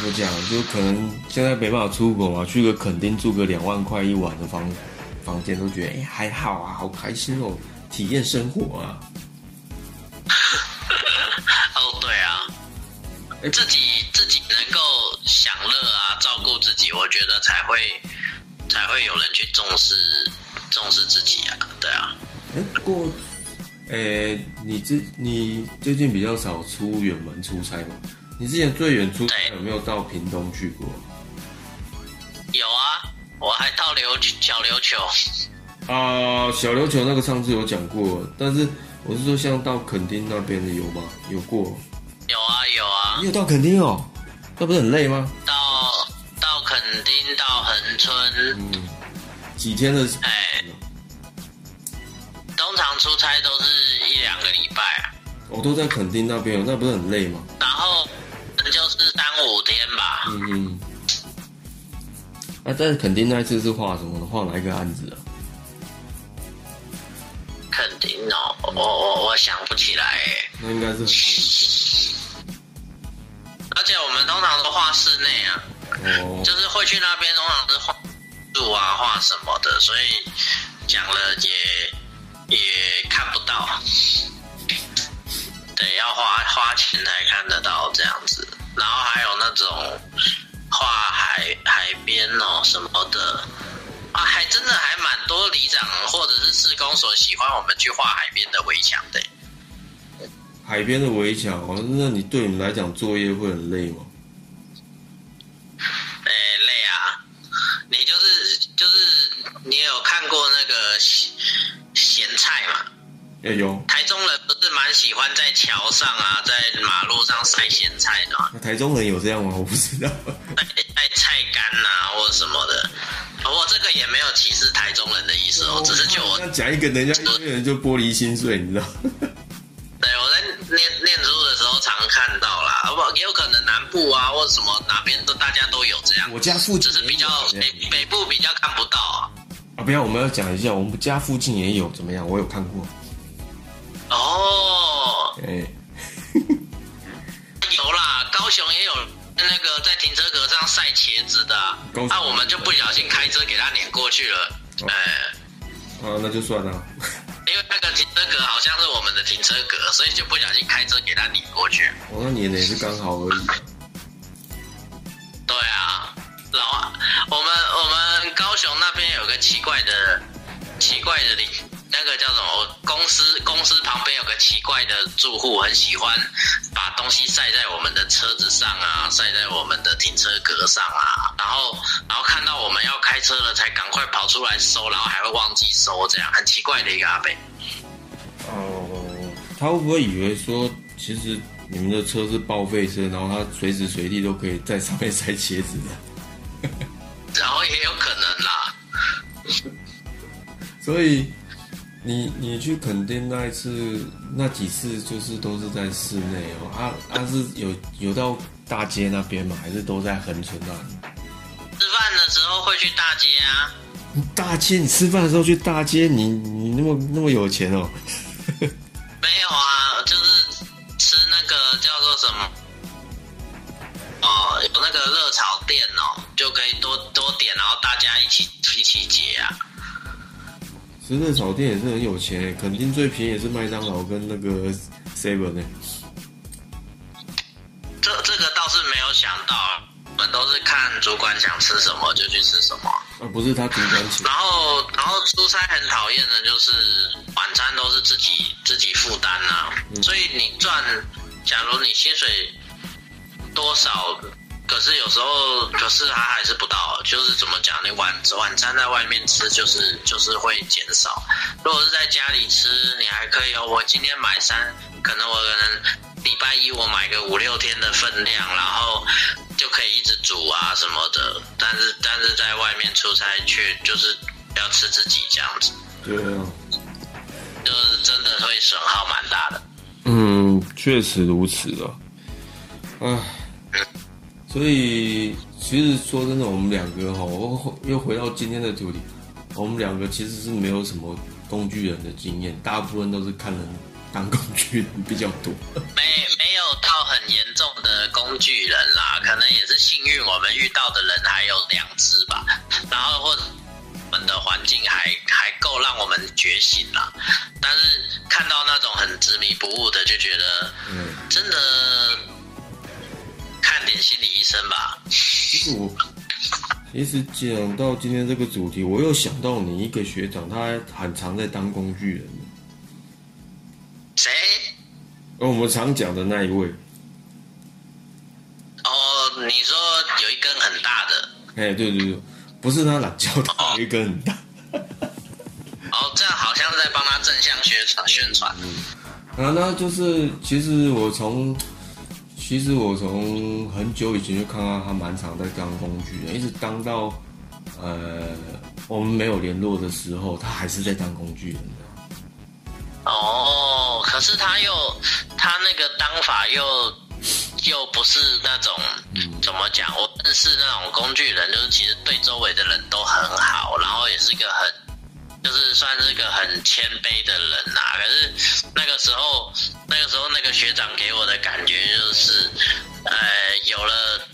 怎么讲，就可能现在没办法出国嘛，去个垦丁住个两万块一晚的房房间，都觉得哎、还好啊，好开心哦，体验生活啊。哦，对啊，哎自己自己能够享乐啊，照顾自己，我觉得才会才会有人去重视重视自己啊。对啊，哎、不过，哎、你最你最近比较少出远门出差嘛？你之前最远出差对有没有到屏东去过？有啊，我还到琉小琉球。啊、小琉球那个上次有讲过，但是我是说像到垦丁那边的有吗？有过？有啊有啊你，有到垦丁哦？那不是很累吗？到到垦丁到恒春，嗯，几天的？哎，通常出差都是一两个礼拜啊，我、都在垦丁那边哦，那不是很累吗？然后就是三五天吧。嗯嗯。那、在垦丁那一次是画什么呢？画哪一个案子啊？肯定哦，我我我想不起来哎。那应该是很而且我们通常都画室内啊，哦就是会去那边，通常是画树啊、画什么的，所以讲了也也看不到。对，要花花钱才看得到这样子。然后还有那种画海海边哦什么的啊，还真的还蛮多里长或者是市公所喜欢我们去画海边的围墙的。海边的围墙哦，那你对你来讲作业会很累吗？哎、累啊！你就是就是你有看过那个咸咸菜嘛？要有。台中人不是蛮喜欢在桥上啊，在马路上晒咸菜的吗？台中人有这样吗？我不知道。晒晒菜干呐、或者什么的。我这个也没有歧视台中人的意思哦，只是就我那讲一个，人家有些人就玻璃心碎，你知道？对，我在念念书的时候常看到啦，不也有可能南部啊或者什么哪边都大家都有这样，我家附近只是比较北北部比较看不到啊。啊，不要，我们要讲一下，我们家附近也有，怎么样？我有看过。哦，哎、有啦，高雄也有那个在停车格上晒茄子的啊。高雄，啊，我们就不小心开车给他碾过去了，哦。哎、啊，那就算了。因为那个停车格好像是我们的停车格，所以就不小心开车给他碾过去。我那碾的也是刚好而已。对啊，老啊，我们我们高雄那边有个奇怪的奇怪的里，那个叫什么？公司公司旁边有个奇怪的住户，很喜欢把东西晒在我们的车子上啊，晒在我们的停车格上啊，然后然后看到我们要开车了，才赶快跑出来收，然后还会忘记收，这样很奇怪的一个阿伯。哦，他会不会以为说，其实你们的车是报废车，然后他随时随地都可以在上面塞茄子的？然后也有可能啦，所以你你去垦丁那一次，那几次就是都是在室内哦。啊啊是有有到大街那边吗？还是都在横村那里？吃饭的时候会去大街啊。大街，你吃饭的时候去大街，你你那么那么有钱哦？没有啊，就是吃那个叫做什么？哦，有那个热炒店哦，就可以多多点，然后大家一起一起结啊。吃热炒店也是很有钱，肯定最便宜也是麦当劳跟那个 Seven 呢。这这个倒是没有想到，我们都是看主管想吃什么就去吃什么。啊，不是他主管请然后，然后出差很讨厌的就是晚餐都是自己自己负担呐、所以你赚，假如你薪水多少，可是有时候可是他还是不到，就是怎么讲，你晚晚餐在外面吃就是就是会减少。如果是在家里吃，你还可以哦，我今天买三，可能我可能礼拜一我买个五六天的分量，然后就可以一直煮啊什么的。但是但是在外面出差去就是要吃自己这样子，对啊，就是真的会损耗蛮大的。嗯，确实如此啊。唉，所以其实说真的，我们两个哈，我又回到今天的主题，我们两个其实是没有什么工具人的经验，大部分都是看人当工具人比较多。没没有到很严重的工具人啦，可能也是幸运，我们遇到的人还有良知吧，然后或者我们的环境还还够让我们觉醒啦。但是看到那种很执迷不悟的，就觉得嗯，真的看点心理医生吧。其实我其实讲到今天这个主题，我又想到你一个学长，他很常在当工具人，谁？而我们常讲的那一位，哦，你说有一根很大的，哎，对对对，不是他懒觉，他有一根很大。哦，这样好像是在帮他正向宣传宣传。啊，那就是其实我从，其实我从很久以前就看到他蛮常在当工具人，一直当到呃我们没有联络的时候，他还是在当工具人的。哦，可是他又他那个当法又又不是那种、怎么讲？我认识那种工具人，就是其实对周围的人都很好，然后也是一个很就是算是个很谦卑的人呐、可是那个时候，那个时候那个学长给我的感觉就是，呃，有了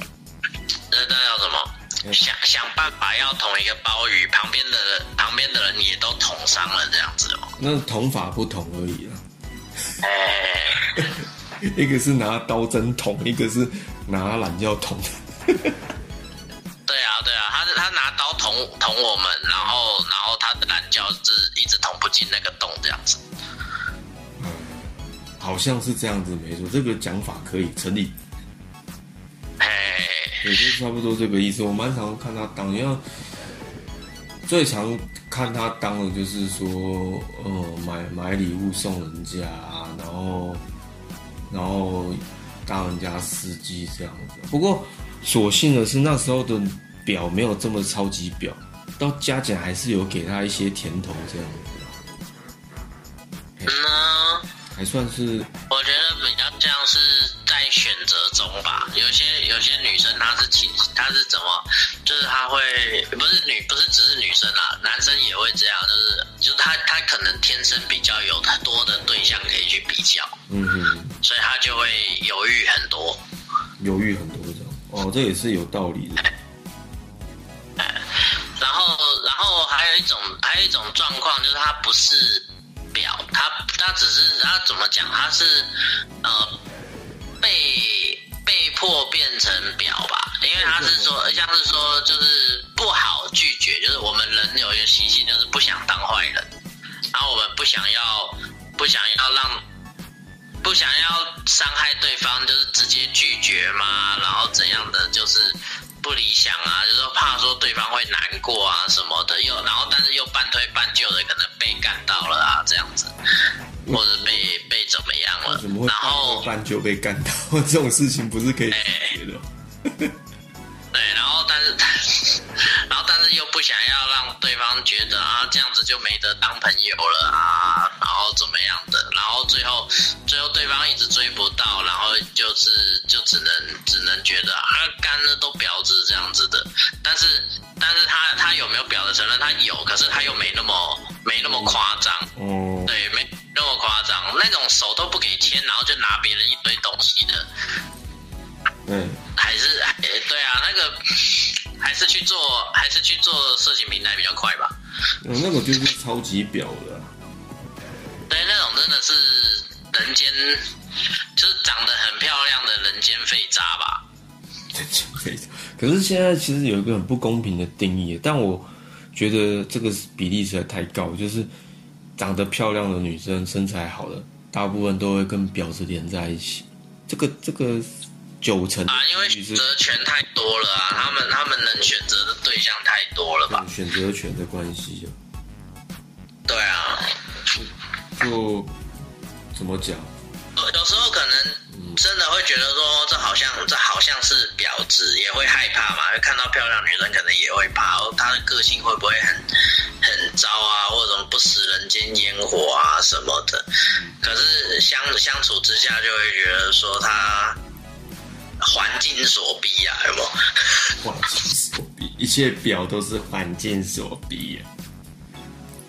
那那叫什么？想想办法要捅一个鲍鱼，旁边的人旁边的人也都捅伤了，这样子哦。那捅法不同而已啦，哎，一个是拿刀针捅，一个是拿懒觉捅。对啊，对啊，他他他拿刀捅捅我们，然后然后他的懒觉是一直捅不进那个洞这样子。好像是这样子，没错，这个讲法可以成立。哎，也就差不多这个意思。我蛮常看他当，因为最常看他当的就是说，呃，买买礼物送人家，然后然后当人家司机这样子。不过，所幸的是那时候的表没有这么超级表，到加减还是有给他一些甜头这样子。嗯呢，还算是我觉得比较像是在选择中吧。有些有些女生她是倾，她是怎么，就是她会不是女，不是只是女生啦，男生也会这样，就是就是他他可能天生比较有很多的对象可以去比较，嗯哼，所以他就会犹豫很多。犹豫很多。哦，这也是有道理的。然后，然后还有一种，还有一种状况就是他不是表，他他只是他怎么讲？他是呃被被迫变成表吧？因为他是说，像是说就是不好拒绝，就是我们人有一个习性，就是不想当坏人，然后我们不想要不想要让不想要伤害对方，就是直接拒绝嘛，然后怎样的就是不理想啊，就是怕说对方会难过啊什么的，又然后但是又半推半就的，可能被干到了啊这样子，或者被被怎么样了然后半就被干到？这种事情不是可以解决的。对，然后但是，然后但是又不想要让对方觉得啊，这样子就没得当朋友了啊，然后怎么样的，然后最后最后对方一直追不到，然后就是就只能只能觉得啊，干了都婊子这样子的，但是但是他他有没有婊的承认？他有，可是他又没那么没那么夸张，嗯，对，没那么夸张，那种手都不给牵，然后就拿别人一堆东西的，嗯，还是还对啊，那个还是去做，还是去做色情平台比较快吧。嗯那个就是超级表的啊、对，那种真的是人间，就是长得很漂亮的人间废渣吧。人间废渣。可是现在其实有一个很不公平的定义，但我觉得这个比例实在太高，就是长得漂亮的女生、身材好的，大部分都会跟婊子连在一起。这个这个九成啊，因为选择权太多了啊，他们他们能选择的对象太多了吧？选择权的关系啊，对啊，就怎么讲？有有时候可能真的会觉得说，这好像这好像是婊子，也会害怕嘛，会看到漂亮女人可能也会怕，哦她的个性会不会很很糟啊，或者什么不食人间烟火啊什么的。可是相相处之下，就会觉得说她环境所逼啊，有没有？环境所逼，一切表都是环境所逼啊。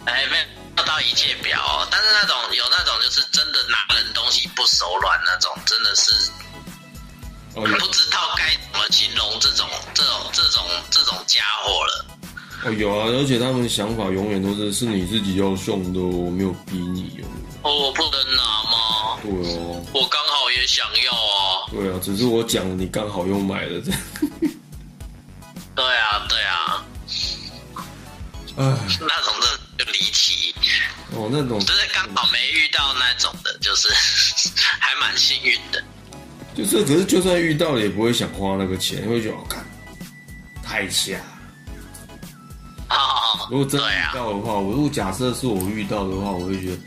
哎，没有到一切表、哦，但是那种有那种就是真的拿人东西不手软那种，真的是不知道该怎么形容这种这种这种这种家伙了。哦有啊，而且他们想法永远都是是你自己要送的哦，我没有逼你哦。哦，我不能拿吗？对哦，我刚好也想要啊。对啊，只是我讲，你刚好又买了这。对啊，对啊，唉，那种的就离奇，哦，那种就是刚好没遇到那种的，就是 还蛮幸运的。就是，可是就算遇到了，也不会想花那个钱，会觉得好，看太瞎。哦，如果真的遇到的话，我如果假设是我遇到的话，我会觉得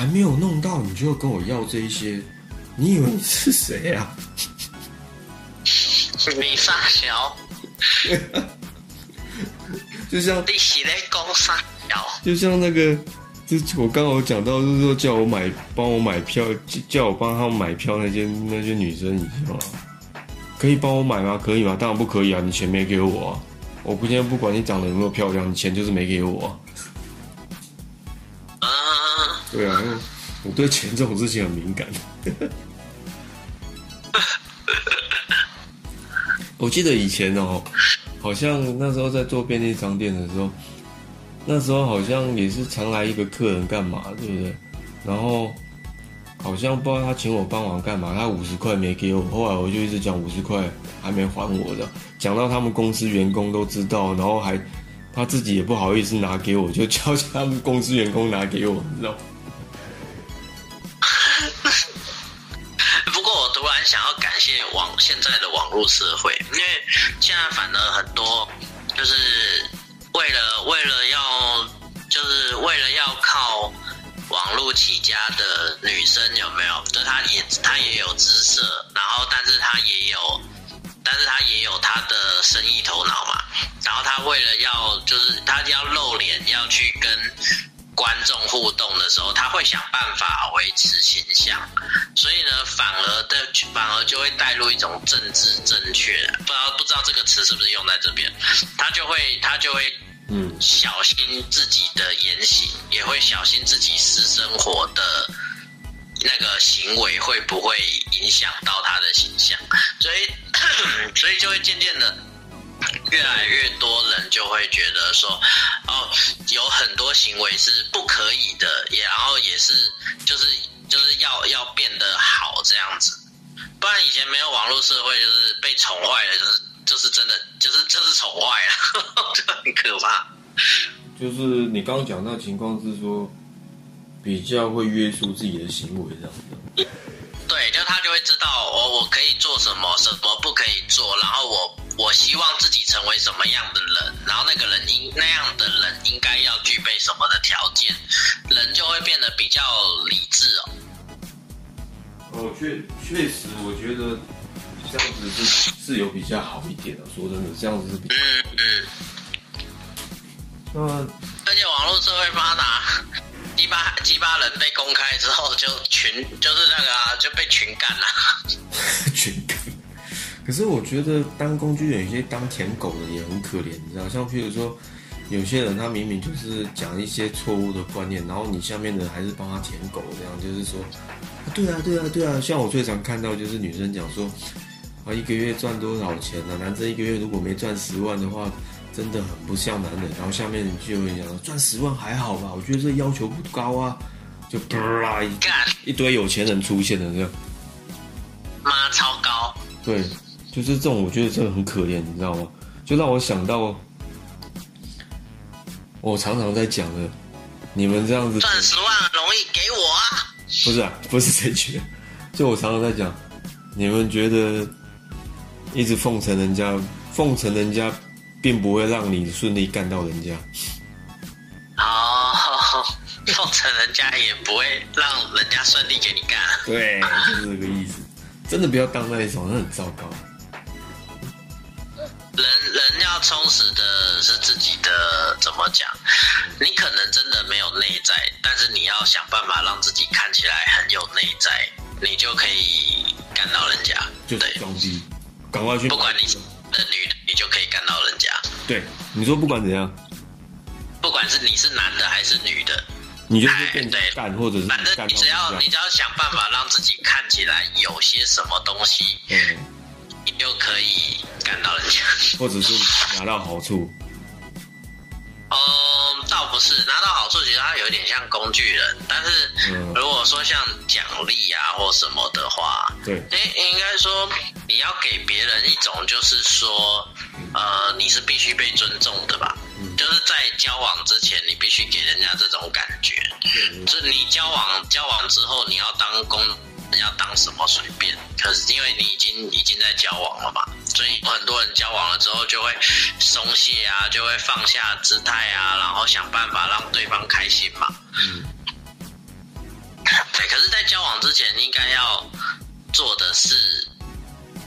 还没有弄到，你就跟我要这一些，你以为你是谁啊？你傻小，就像你是在讲傻小？就像那个，就我刚好讲到，就是说叫我买，帮我买票，叫叫我帮他们买票那些那些女生，你知道吗？可以帮我买吗？可以吗？当然不可以啊！你钱没给我啊！我不现在不管你长得有没有漂亮，你钱就是没给我、啊。对啊，我对钱这种事情很敏感。我记得以前哦，好像那时候在做便利商店的时候，那时候好像也是常来一个客人干嘛，对不对？然后好像不知道他请我帮忙干嘛，他五十块没给我，后来我就一直讲五十块还没还我的，讲到他们公司员工都知道，然后还他自己也不好意思拿给我，就叫 他们公司员工拿给我，你知道。现在的网络社会，因为现在反而很多就是为了为了要就是为了要靠网络起家的女生有没有？就她也她也有姿色，然后但是她也有，但是她也有她的生意头脑嘛。然后她为了要就是她要露脸要去跟观众互动的时候，他会想办法维持形象，所以呢，反而的反而就会带入一种政治正确，不知道不知道这个词是不是用在这边，他就会他就会嗯，小心自己的言行，也会小心自己私生活的那个行为会不会影响到他的形象，所以 所以就会渐渐的。越来越多人就会觉得说，哦，行为是不可以的，也然后也是就是就是要要变得好这样子，不然以前没有网络社会，就是被宠坏了，就是就是真的就是就是宠坏了，就很可怕。就是你刚刚讲那情况是说，比较会约束自己的行为这样。对，就他就会知道我我可以做什么，什么不可以做，然后我我希望自己成为什么样的人，然后那个人应那样的人应该要具备什么的条件，人就会变得比较理智哦。哦，确确实，我觉得这样子是是有比较好一点的。说真的，这样子是比嗯嗯，那而且网络社会发达，鸡巴鸡巴人被公开之后，就群就是那个啊，就被群干了。群干。可是我觉得当工具人，有些当舔狗的也很可怜，你知道？像譬如说，有些人他明明就是讲一些错误的观念，然后你下面的还是帮他舔狗，这样就是说，对啊，对啊，对啊。像我最常看到就是女生讲说，啊一个月赚多少钱呢、男生一个月如果没赚十万的话，真的很不像男人。然后下面就有人讲赚十万还好吧，我觉得这要求不高啊，就一干一堆有钱人出现了这样。妈超高，对，就是这种，我觉得真的很可怜，你知道吗？就让我想到，我常常在讲的，你们这样子赚十万容易给我啊！不是啊，不是这句，就我常常在讲，你们觉得一直奉承人家，奉承人家，并不会让你顺利干到人家。哦，奉承人家也不会让人家顺利给你干。对，就是这个意思。真的不要当那一种，那很糟糕。人人要充实的是自己的，怎么讲？你可能真的没有内在，但是你要想办法让自己看起来很有内在，你就可以干到人家。就是对，装逼，赶快去。不管你是的女的，你就可以干到人家。对，你说不管怎样，不管是你是男的还是女的，你就是变干，或者是反正你只要你只要想办法让自己看起来有些什么东西，嗯，你就可以干到人家。或者是拿到好处。嗯，倒不是拿到好处，其实它有一点像工具人，但是嗯如果说像奖励啊或什么的话，对，应应该说你要给别人一种就是说，呃，你是必须被尊重的吧？嗯就是在交往之前，你必须给人家这种感觉。对就是你交往交往之后，你要当公，要当什么随便。可是因为你已经已经在交往了嘛，所以很多人交往了之后就会松懈啊，就会放下姿态啊，然后想办法让对方开心嘛。嗯，对，可是，在交往之前，应该要做的是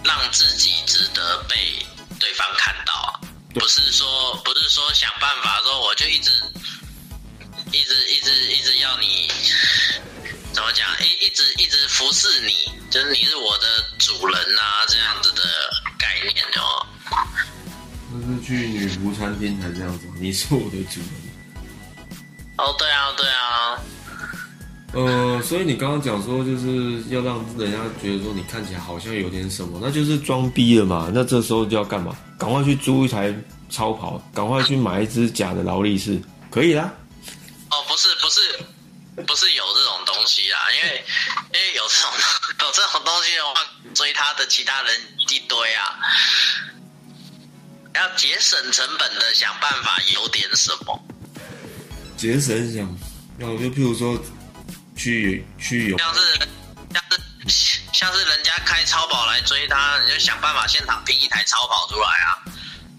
让自己值得被对方看到啊，不是说不是说想办法说我就一直一直一直一直要你怎么讲，一一直一直服侍你，就是你是我的主人啊，这样子的概念哦。那是去女仆餐厅才这样子，你是我的主人。哦，对啊，对啊，呃，所以你刚刚讲说，就是要让人家觉得说你看起来好像有点什么，那就是装逼了嘛。那这时候就要干嘛？赶快去租一台超跑，赶快去买一只假的劳力士，可以啦。哦，不是有这种东西啦，因为因为有这种 有这种东西的话，追他的其他人一堆啊。要节省成本的想办法有点什么？节省想，那我就譬如说去去有像是像是像是人家开超跑来追他，你就想办法现场拼一台超跑出来啊，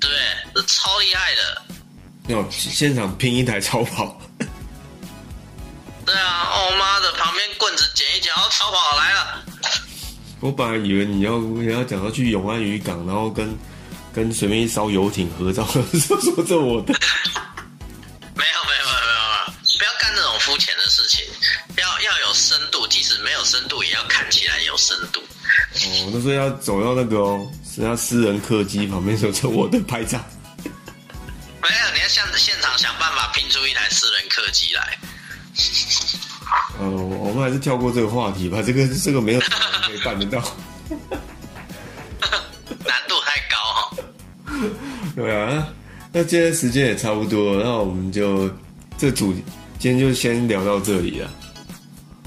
对不对？这超厉害的。要现场拼一台超跑。对啊，哦妈的，旁边棍子捡一捡，哦，超跑来了。我本来以为你要你要讲到去永安渔港，然后跟跟随便一艘游艇合照，说说这我的。没有没有没有没有不要干这种肤浅的事情，要要有深度，即使没有深度，也要看起来有深度。哦，那说要走到那个哦，人家私人客机旁边说这我的拍照。没有，你要现现场想办法拼出一台私人客机来。呃，我们还是跳过这个话题吧，这个这个没有可以办得到。难度太高哈。对啊，那今天时间也差不多，那我们就这主今天就先聊到这里了。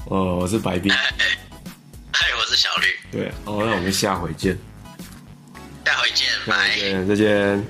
哦，我是白冰，嗨，我是小绿，对，哦，那我们下回见，下回见，拜。再见，再见。